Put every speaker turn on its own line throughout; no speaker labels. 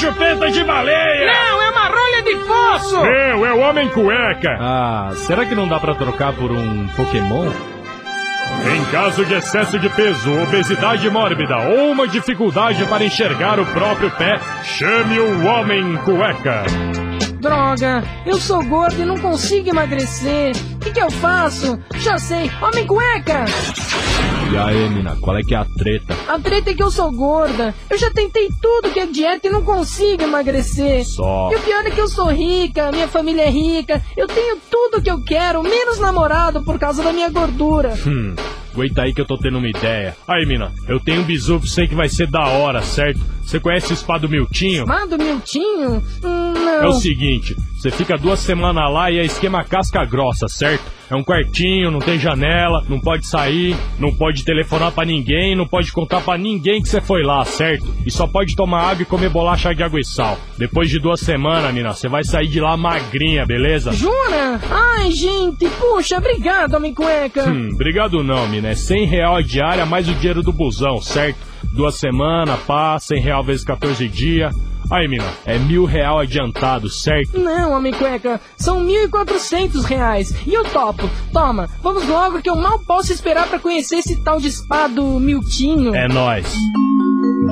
Chupeta de baleia!
Não, é uma rolha de fósforo!
Meu, é o Homem Cueca!
Ah, será que não dá pra trocar por um Pokémon?
Em caso de excesso de peso, obesidade mórbida ou uma dificuldade para enxergar o próprio pé, chame o Homem Cueca.
Droga, eu sou gordo e não consigo emagrecer. O que, que eu faço? Já sei, homem cueca!
E aí, mina, qual é que é a treta?
A treta é que eu sou gorda. Eu já tentei tudo que é dieta e não consigo emagrecer.
Só.
E o pior é que eu sou rica, minha família é rica, eu tenho tudo que eu quero, menos namorado por causa da minha gordura.
Hum, aguenta aí que eu tô tendo uma ideia. Aí, mina, eu tenho um bizu pra você que vai ser da hora, certo? Você conhece o spa do Miltinho?
Mado Miltinho? Hum, não.
É o seguinte, você fica duas semanas lá e é esquema casca grossa, certo? É um quartinho, não tem janela, não pode sair, não pode telefonar pra ninguém, não pode contar pra ninguém que você foi lá, certo? E só pode tomar água e comer bolacha de água e sal. Depois de duas semanas, mina, você vai sair de lá magrinha, beleza?
Jura? Ai, gente, puxa, obrigado, homem cueca.
Hum, obrigado não, mina. É 100 real a diária mais o dinheiro do busão, certo? Duas semanas, pá, 100 real vezes 14 dias. Aí, mina, é mil real adiantado, certo?
Não, homem cueca, são 1.400 reais. E eu topo. Toma, vamos logo que eu mal posso esperar pra conhecer esse tal de spa do Miltinho.
É nóis.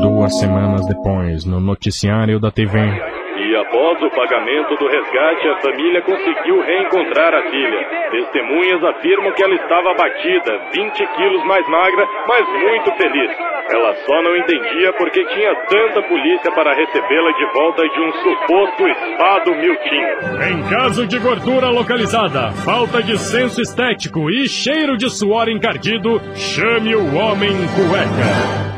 Duas semanas depois, no noticiário da TV.
E após o pagamento do resgate, a família conseguiu reencontrar a filha. Testemunhas afirmam que ela estava abatida, 20 quilos mais magra, mas muito feliz. Ela só não entendia por que tinha tanta polícia para recebê-la de volta de um suposto spa do Miltinho.
Em caso de gordura localizada, falta de senso estético e cheiro de suor encardido, chame o Homem Cueca.